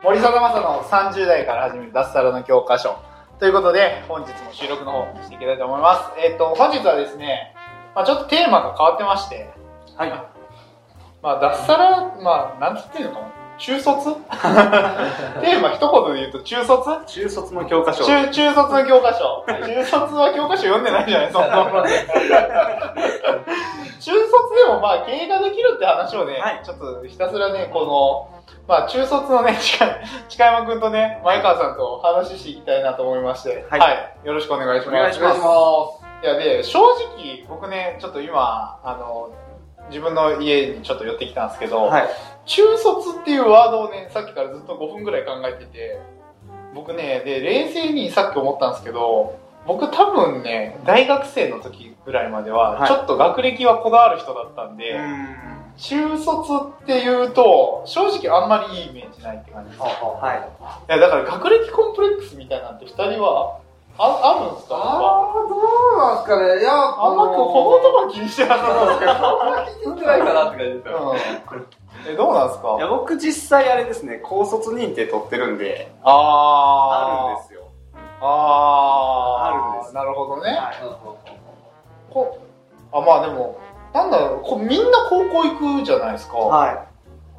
森貞正の30代から始める脱サラの教科書ということで本日も収録の方していきたいと思いますえっ、と本日はですね、まあ、ちょっとテーマが変わってましてはい。まあ脱サラまあなんつっていうのかな中卒？テーマ一言で言うと中卒？中卒の教科書。中中卒の教科書、中卒は教科書読んでないじゃないそんなもん。中卒でもまあ経営ができるって話をね、はい。ちょっとひたすらねこのまあ中卒のね近山君とね前川さんと話していきたいなと思いまして。は、はいい。よろしくお願いします。お願いします。いやで正直僕ねちょっと今あの自分の家にちょっと寄ってきたんですけど、はい。中卒っていうワードをね、さっきからずっと5分ぐらい考えてて、僕ね、で、冷静にさっき思ったんですけど、僕多分ね、大学生の時ぐらいまでは、はいちょっと学歴はこだわる人だったんで、中卒っていうと、正直あんまりいいイメージないって感じです。いはい。や、だから学歴コンプレックスみたいなんて二人は、あ、あるんですか？あー、どうなんすかね？いや、あんまこのところ気にしてなさそうですけど。聞きづらいかなって感じですよ。うん。え、どうなんですか？いや、僕実際あれですね、高卒認定取ってるんで、あー。あるんですよ。あーあるんですなるほどね。はい。こあ、まあでも、なんだろう、こみんな高校行くじゃないですか。は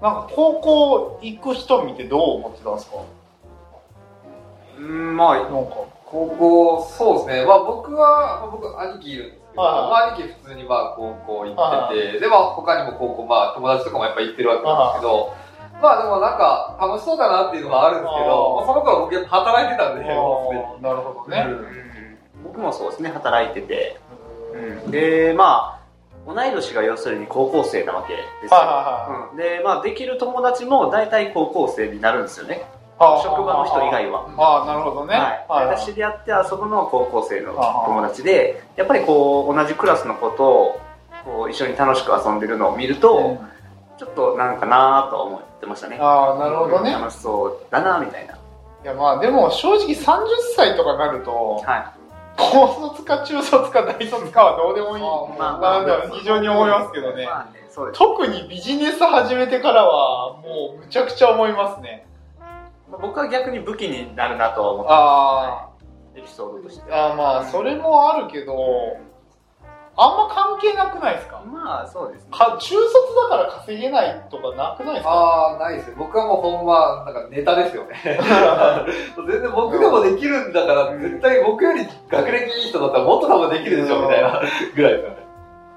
なんか高校行く人見てどう思ってたんですか？い。うん、まあ、なんか。高校、そうですね。まあ僕は、まあ僕、兄貴いるんですけど、はいまあ兄貴普通にまあ高校行ってて、で、まあ他にも高校、まあ友達とかもやっぱ行ってるわけなんですけど、まあでもなんか楽しそうだなっていうのはあるんですけど、まあその頃僕やっぱ働いてたんで、もうすでにあーなるほどね。僕もそうですね、働いてて。うん。で、まあ、同い年が要するに高校生なわけですよ。はいはいはい。うん、で、まあ、できる友達も大体高校生になるんですよね。職場の人以外は。ああ、なるほどね。はい、私でやって遊ぶのは高校生の友達でやっぱりこう同じクラスの子とこう一緒に楽しく遊んでるのを見ると、うんちょっとなんかなぁとは思ってましたねああ、なるほどね。楽しそうだなみたいないやまあでも正直30歳とかなると、は高卒か中卒か大卒かはどうでもいい。まあなんだろう非常に思いますけどね。まあねそうです特にビジネス始めてからはもうむちゃくちゃ思いますね。僕は逆に武器になるなとは思ってあエピソードとして。ーあー、まあそれもあるけど、あんま関係なくないですか？まあそうですね。か中卒だから稼げないとかなくないですか？ああ、ないですよ。僕はもうほんま、なんかネタですよね。全然僕でもできるんだから、絶対僕より学歴いい人だったらもっと多分できるでしょ、みたいなぐらいですよね。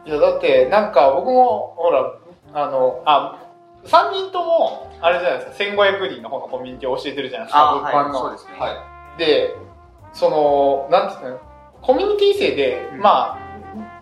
いやだってなんか僕もほら、あの、あ、3人とも、あれじゃないですか、1500人の方のコミュニティを教えてるじゃないですか、あ物販の。そうですねはい。で、その、なんていうんですかね、コミュニティ生で、うんまあ、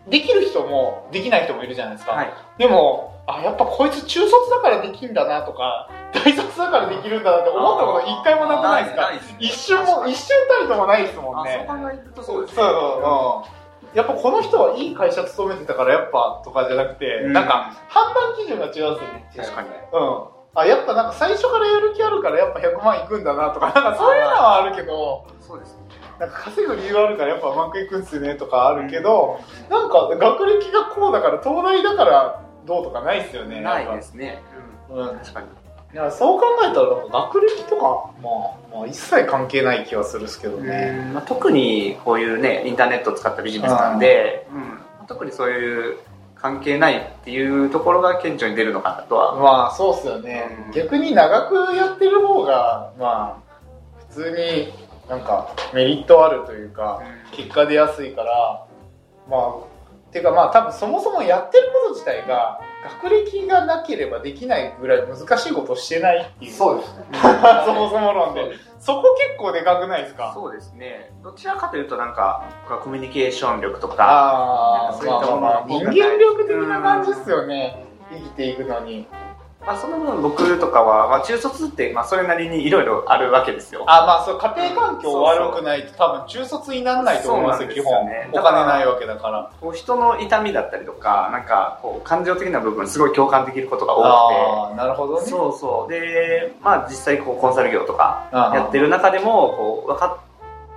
できる人もできない人もいるじゃないですか。はいでも、あ、やっぱこいつ中卒だからできんだなとか、大卒だからできるんだなって思ったこと一回もなくないですか？一瞬も、一瞬たりともないですもんね。あそう考えるとそうですそうそううん。やっぱこの人はいい会社勤めてたからやっぱとかじゃなくて、うんなんか判断基準が違うんですよね。確かにうん。あ、やっぱなんか最初からやる気あるからやっぱ100万いくんだなとか、なんかそういうのはあるけど、そうですねなんか稼ぐ理由あるからやっぱうまくいくんすねとかあるけど、なんか学歴がこうだから東大だからどうとかないですよね。ないですね、うん。うん、確かにいやそう考えたら学歴とか、まあ、まあ一切関係ない気はするんですけどね。まあ、特にこういうねインターネットを使ったビジネスなんで、うん。特にそういう関係ないっていうところが顕著に出るのかなとは、まあそうっすよね、うん。逆に長くやってる方がまあ普通になんかメリットあるというか結果出やすいからまあていうかまあ多分そもそもやってること自体が学歴がなければできないぐらい難しいことをしてないっていう。そうですね。そもそも論で。そこ結構でかくないですか？そうですね。どちらかというとなんかコミュニケーション力とかああそういったもの人間力的な感じっすよね。生きていくのにまあ、その分僕とかは、まあ、中卒って、まあ、それなりにいろいろあるわけですよ。あ、まあ、そう、家庭環境悪くないと多分中卒にならないと思いますよ、基本ね。お金ないわけだから。こう人の痛みだったりとか、なんか、こう、感情的な部分、すごい共感できることが多ああ、なるほどくて。ね。そうそう。で、まあ、実際、こう、コンサル業とか、やってる中でも、こう、わか、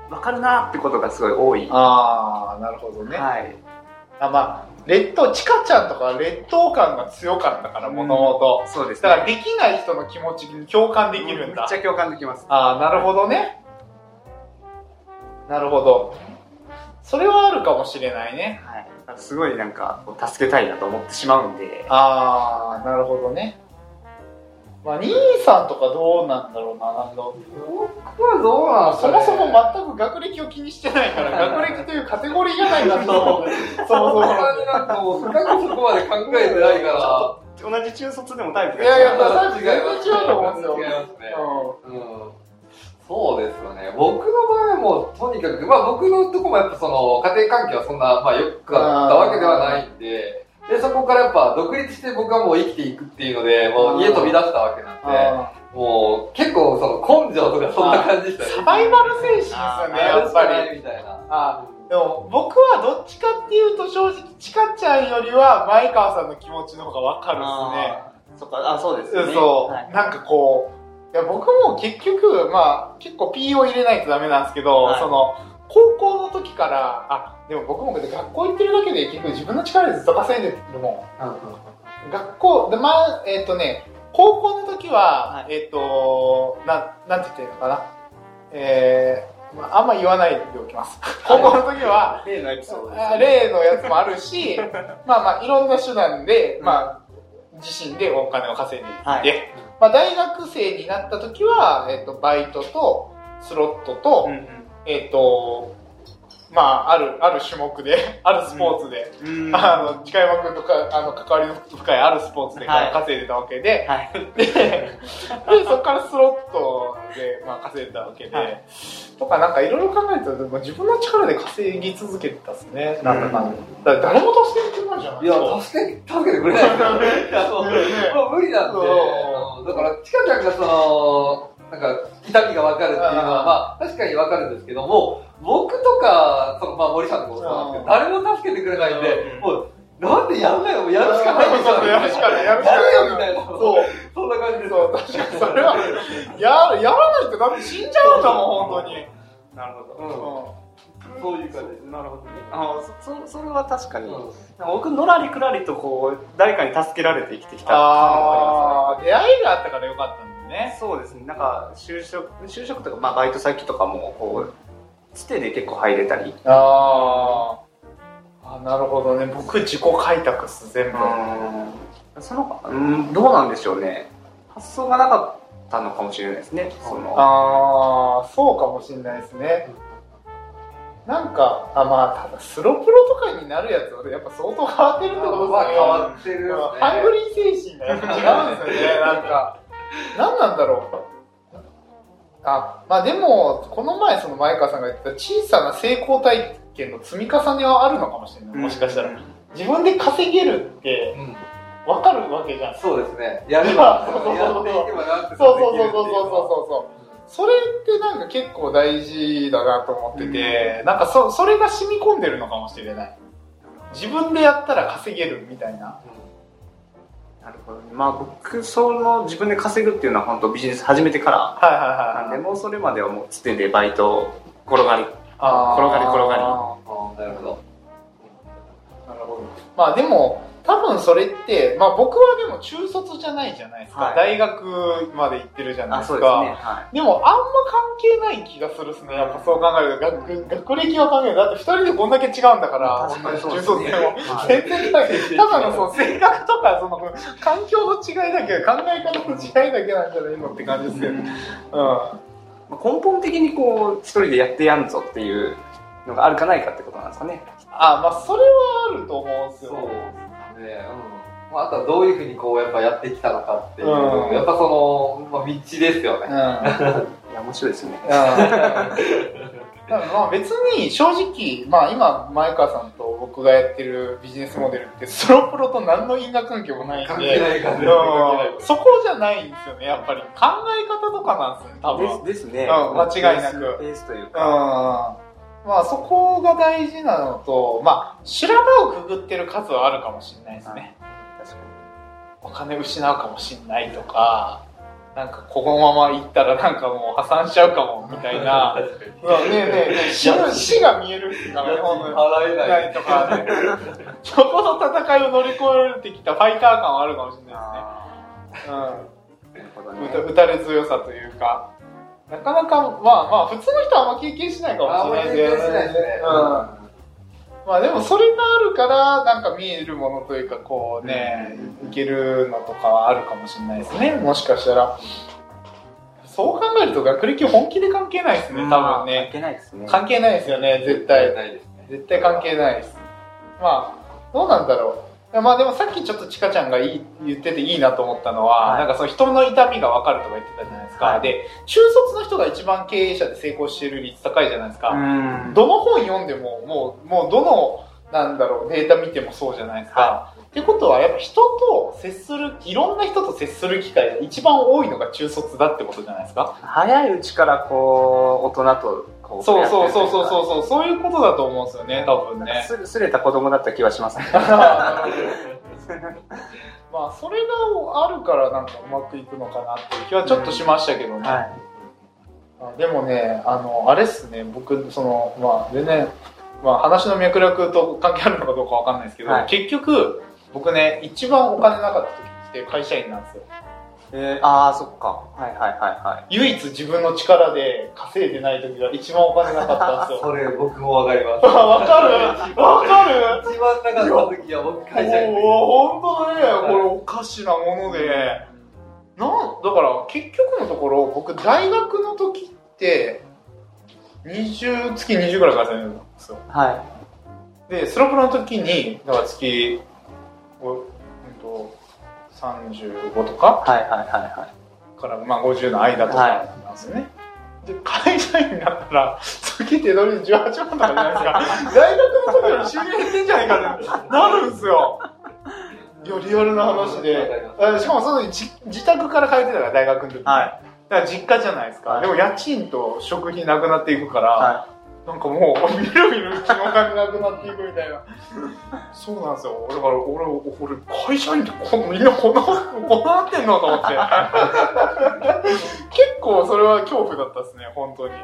わかるなってことがすごい多い。ああ、なるほどね。はい。あ、まあ、劣等、チカちゃんとか劣等感が強かったから、もともと。そうですだから、できない人の気持ちに共感できるんだめっち。ゃ共感できます。ああ、なるほどね。なるほど。それはあるかもしれないね。はい。すごいなんか、助けたいなと思ってしまうんで。ああ、なるほどね。まあ、兄さんとかどうなんだろうな、なんだろう僕はどうなんそもそも全く学歴を気にしてないから、学歴というカテゴリーがないなって思う。そもそも。なになんかもう深くそこまで考えてないから。同じ中卒でもタイプがいやいや、違うまあ、全然違うと思うんですよ。違いますね。ううんそうですよね。僕の場合はもう、とにかく、まあ僕のとこもやっぱその、家庭環境はそんな、まあ良くあったわけではないんで、で、そこからやっぱ独立して僕はもう生きていくっていうので、もう家飛び出したわけなんで、あもう結構その根性とかそんな感じでしたね。サバイバル精神ですよね、やっぱり。みたいな。あでも僕はどっちかっていうと正直、チカちゃんよりは前川さんの気持ちの方がわかるっすね。そっか、あ、そうですよね。そう、はいなんかこう、いや僕も結局、まあ結構 P を入れないとダメなんですけど、はいその、高校の時から、あ、でも僕も学校行ってるだけで結局自分の力でずっと稼いでるもん。学校、で、まあ、えっ、とね、高校の時は、はい。えっ、と、なん、なんて言っていいのかな。えー、まあ、あんま言わないでおきます。高校の時は、例のエピソードです、あ例のやつもあるし、まあまあ、いろんな手段で、まあ、自身でお金を稼いでいって、はい。まあ、大学生になった時は、えっ、と、バイトと、スロットと、えっ、と、まあ、ある、ある種目で、あるスポーツで、うん。うんあの、近山君とか、あの、関わりの深いあるスポーツではい。稼いでたわけで、はい。で、で、そこからスロットで、まあ、稼いでたわけで、はい。とか、なんかいろいろ考えると、でも自分の力で稼ぎ続けてたっすね、なんだかんだ。だ誰も助けてくれないじゃないいや、助け、助けてくれない。ですよね。いやそう。もう無理なんで、だから、チカちゃんがその、なんか、痛みがわかるっていうのは、うんまあ、確かにわかるんですけども、僕とか、その、まあ、森さんとかもそうなんですけど、誰も助けてくれないんで、うんもう、なんでやんないの？もうやるしかないでしょ。やるしかないやるしかないやるよみたいな。そう。そんな感じです。そう、確かにそれは、や、やらないとだって死んじゃうんだもん、本当に。なるほど。うん。そういう感じ。なるほどね。あそそそれは確かに、うん僕のらりくらりとこう誰かに助けられて生きてきたあー、出会いがあったからよかったんだよね。そうですねなんか就職就職とか、まあ、バイト先とかもこうつてで結構入れたりあー。あ、なるほどね。僕、自己開拓っす、全部。そのうんどうなんでしょうね発想がなかったのかもしれないですねそのあー、そうかもしれないですね。なんか、あ、まあ、ただ、スロプロとかになるやつは、やっぱ相当変わってるってことまあ、ですよね。変わってるね。ハングリー精神が違うんですよね、なんか。何なんだろう。あ、まあでも、この前その前川さんが言ってた小さな成功体験の積み重ねはあるのかもしれない。もしかしたら。自分で稼げるってうん分かるわけじゃん。そうですね。やれば、そうそうそうそうそうそうそうそうそうそう。それってなんか結構大事だなと思ってて、なんかそそれが染み込んでるのかもしれない。自分でやったら稼げるみたいな。なるほどねまあ僕その自分で稼ぐっていうのは本当ビジネス始めてからはいはいはい。なんでもうそれまではもうつてでバイト転がり転がり転がりああ、なるほど。なるほど。まあでも、多分それって、まあ僕はでも中卒じゃないじゃないですか。はい大学まで行ってるじゃないあですか。ですねはでも、あんま関係ない気がするっすね。やっぱそう考えると。学学歴は関係ない。だって二人でこんだけ違うんだから、確かにそう中卒でも。はい全然違う。ただのその性格とか、その環境の違いだけ、考え方の違いだけなんじゃないのって感じですけど。うん。い根本的にこう一人でやってやんぞっていうのがあるかないかってことなんですかねあ、まあそれはあると思うんですよ。で。うん。まあ、あとはどういうふうにこう、やっぱやってきたのかっていう、うんやっぱその、まあ、道ですよね。うん。いや面白いですよねまあ別に正直、まあ今前川さんと僕僕がやってるビジネスモデルってソロプロと何の因果関係もないんで関係ない関係ないそこじゃないんですよねやっぱり考え方とかなんですよね多分ですですね。うん間違いなくベースベースといううんか。まあそこが大事なのとまあ修羅場をくぐってる数はあるかもしれないですね。確かお金失うかもしれないとかなんかこのまま行ったらなんかもう破産しちゃうかもみたいな。確かに。うわねえねえねえ死ぬ死が見えるからねほんとに払えなない。いとかねそこの戦いを乗り越えてきたファイター感はあるかもしれに。ないですね。うん、打た打たれ強さというかなかなかまあまあ普通の人はあんま経験しないかもしれないんであんま経験しないですね。うん。まあでもそれがあるからなんか見えるものというかこうねいけるのとかはあるかもしれないですね。もしかしたら。そう考えると学歴本気で関係ないですね多分関ね係ないですね。関係ないですよね絶対。ないですね。絶対関係ないです。まあどうなんだろうまあでもさっきちょっとちかちゃんがいい言ってていいなと思ったのは、はい。なんかその人の痛みが分かるとか言ってたじゃないですか、はい。で中卒の人が一番経営者で成功している率高いじゃないですか、うん。どの本読んでももうもうどのなんだろうデータ見てもそうじゃないですか、はってことはやっぱ人と接するいろんな人と接する機会が一番多いのが中卒だってことじゃないですか。早いうちからこう、大人とこう、そうそうそうそうう。そうそうそういうことだと思うんですよね多分ねすすれた子供だった気はしますね。まあそれがあるからなんかうまくいくのかなっていう気はちょっとしましたけどね、はい。あでもねあのあれっすね僕そのまあ全然、まあ、話の脈絡と関係あるのかどうかわかんないですけど、はい結局僕ね一番お金なかった時って会社員なんですよえー、ああ、そっか。はいはいはいはい。唯一自分の力で稼いでない時が一番お金なかったんですよ。それ僕もわかります。あ わかる？わかる？一番なかった時は僕会社員の時おお本当だね。これおかしなもので。なんだから結局のところ僕大学の時って20月20ぐらい稼いでるんですよ。はい。でスロプロの時にだから月35とかはいはいはいはい。から、まあ、50の間とかなんですよね、で会社員になったら月手取り18万とかじゃないですか。大学の時より収入減ってんじゃないかって。なるんですよ。いやリアルな話で。あしかもそのじ自宅から通ってたから大学の時。に、はい。だから実家じゃないですか、はい。でも家賃と食費なくなっていくから、はなんかもう、みるみるうちのお金なくなっていくみたいな。そうなんですよ。だから俺、俺、会社員ってこみんなこんな、こんななってんのと思って。結構それは恐怖だったですね、本当に。い。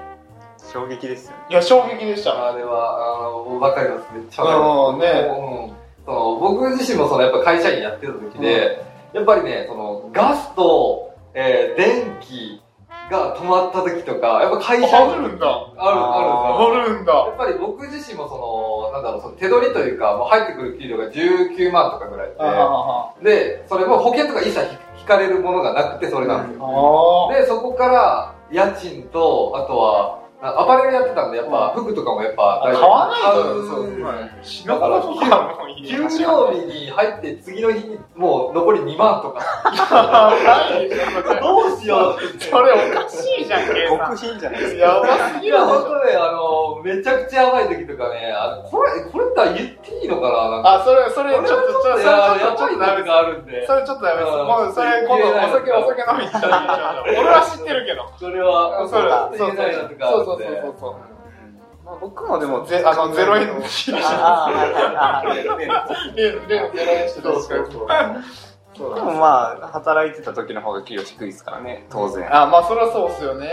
衝撃ですよね。いや、衝撃でした。あれは、あの、わかります。めっちゃわかります。うんねうんその僕自身もそのやっぱ会社員やってた時で、やっぱりね、そのガスと、えー電気が止まった時とか、やっぱ会社員あるんだ。ある、あるんですよ。あるんだ。やっぱり僕自身もその、なんだろう、その手取りというか、もう入ってくる給料が19万とかぐらいあで、で、それも保険とか一切引かれるものがなくてそれなんですあよ。あで、そこから家賃と、あとは、あアパレルやってたんで、やっぱ服とかもやっぱ買わないと、そう。はい死ぬほどとかもいい給料日に入って次の日にもう残り2万とか。ないでしょどうしよう。それおかしいじゃん。極品じゃないですか。やばすぎいや、る本当ね、あの、めちゃくちゃやばい時とかね、あこれ、これって言っていいのかななんか。あ、それ、それ、ちょっと、ちょっと、ちょっと、ちょっとダメです。あるんで。それちょっとダメです。うんもう、それ、今度、お酒、お酒飲みに行ったらいい。俺は知ってるけど。それは、それ、そうそうそうそう。そうそう。まあ、僕もでも、ぜあの、ゼロ円の日にああ、はいはいはい。例の、例の ゼロ円してそうそうそう。でもまあ、働いてた時の方が給料低いですからね、当然。あ、まあ、それはそうっすよね。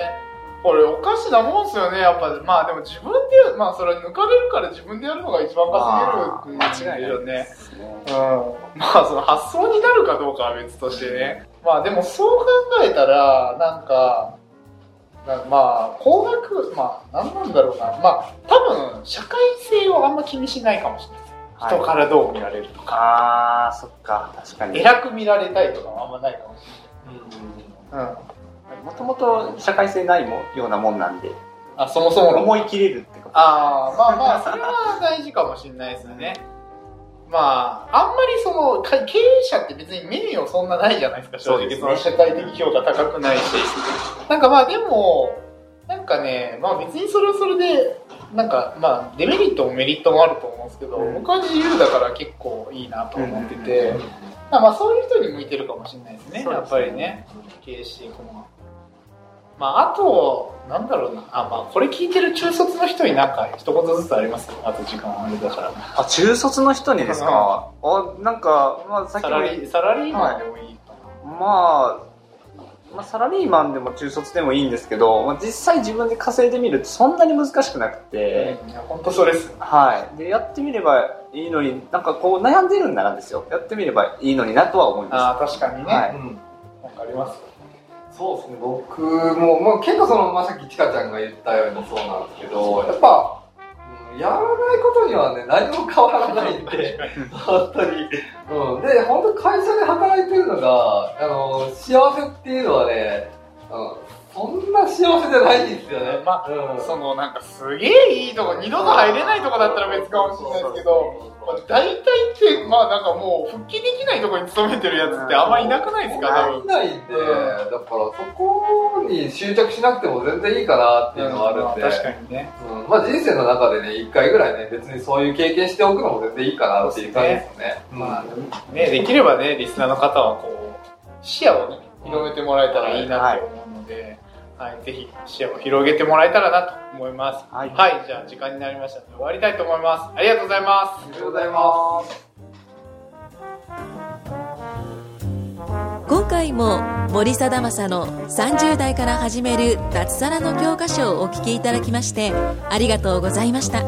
これ、おかしなもんっすよね、やっぱ。まあ、でも自分で、まあ、それ抜かれるから自分でやるのが一番稼げるっていうよね。うん。まあ、その発想になるかどうかは別としてね。まあ、でもそう考えたら、なんか、なまあ、高額、まあ、なんなんだろうな。まあ、多分、社会性をあんま気にしないかもしれない。人からどう見られるとか。ああ、そっか、確かに。偉く見られたいとかもあんまないかもしれない。うん。もともと社会性ないもようなもんなんで、あ、そもそもの。思い切れるってこと。ああ、まあまあ、それは大事かもしれないですよね。まあ、あんまりその、か経営者って別に名誉そんなないじゃないですか、正直。その社会的評価高くないし。なんかまあでも、なんかね、まあ別にそれはそれで、なんかまあデメリットもメリットもあると思うんですけど、うん僕は自由だから結構いいなと思ってて、うんまあまあそういう人に向いてるかもしれないですねすねやっぱりね経営していくのはまああとなんだろうな。あまあこれ聞いてる中卒の人になんか一言ずつありますあと時間あれだから。あ中卒の人にですか？あなんか、まあ、さっきもサラリーサラリーマンでもいいかな、まあまあ、サラリーマンでも中卒でもいいんですけど、まあ、実際自分で稼いでみるとそんなに難しくなくて、いや本当それです。はい。で、やってみればいいのに、なんかこう悩んでるんならですよ。やってみればいいのになとは思いまああ確かにね、はい。うん。わかりますそうですね、僕も、まあ、結構その、まあ、さっきちかちゃんが言ったようにそうなんですけど、やっぱ、うんやらないことにはね、何も変わらないんで、本当に。うん。で、本当会社で働いてるのが、あの、幸せっていうのはね、うん、そんな幸せじゃないんですよね。まあうん。そのなんかすげえいいとこ二度と入れないとこだったら別かもしれないですけど、まあ、大体ってまあなんかもう復帰できないとこに勤めてるやつってあんまいなくないですか多分。いないん。で、だからそこに執着しなくても全然いいかなっていうのはあるんで、まあ確かにね。うん、まあ人生の中でね、一回ぐらいね、別にそういう経験しておくのも全然いいかなっていう感じですね。まあねできればねリスナーの方はこう視野をね広めてもらえたらいいなって思うので、はいぜひ視野を広げてもらえたらなと思います。はい。はい、じゃあ時間になりましたので終わりたいと思います。ありがとうございます。ありがとうございます。今回も森貞正の30代から始める脱サラの教科書をお聞きいただきましてありがとうございました。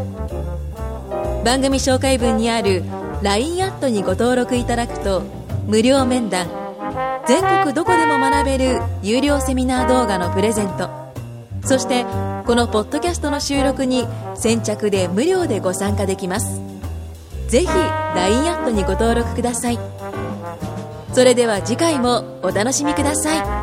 番組紹介文にある LINE アットにご登録いただくと無料面談全国どこでも学べる有料セミナー動画のプレゼント。そしてこのポッドキャストの収録に先着で無料でご参加できます。ぜひ LINE アットにご登録ください。それでは次回もお楽しみください。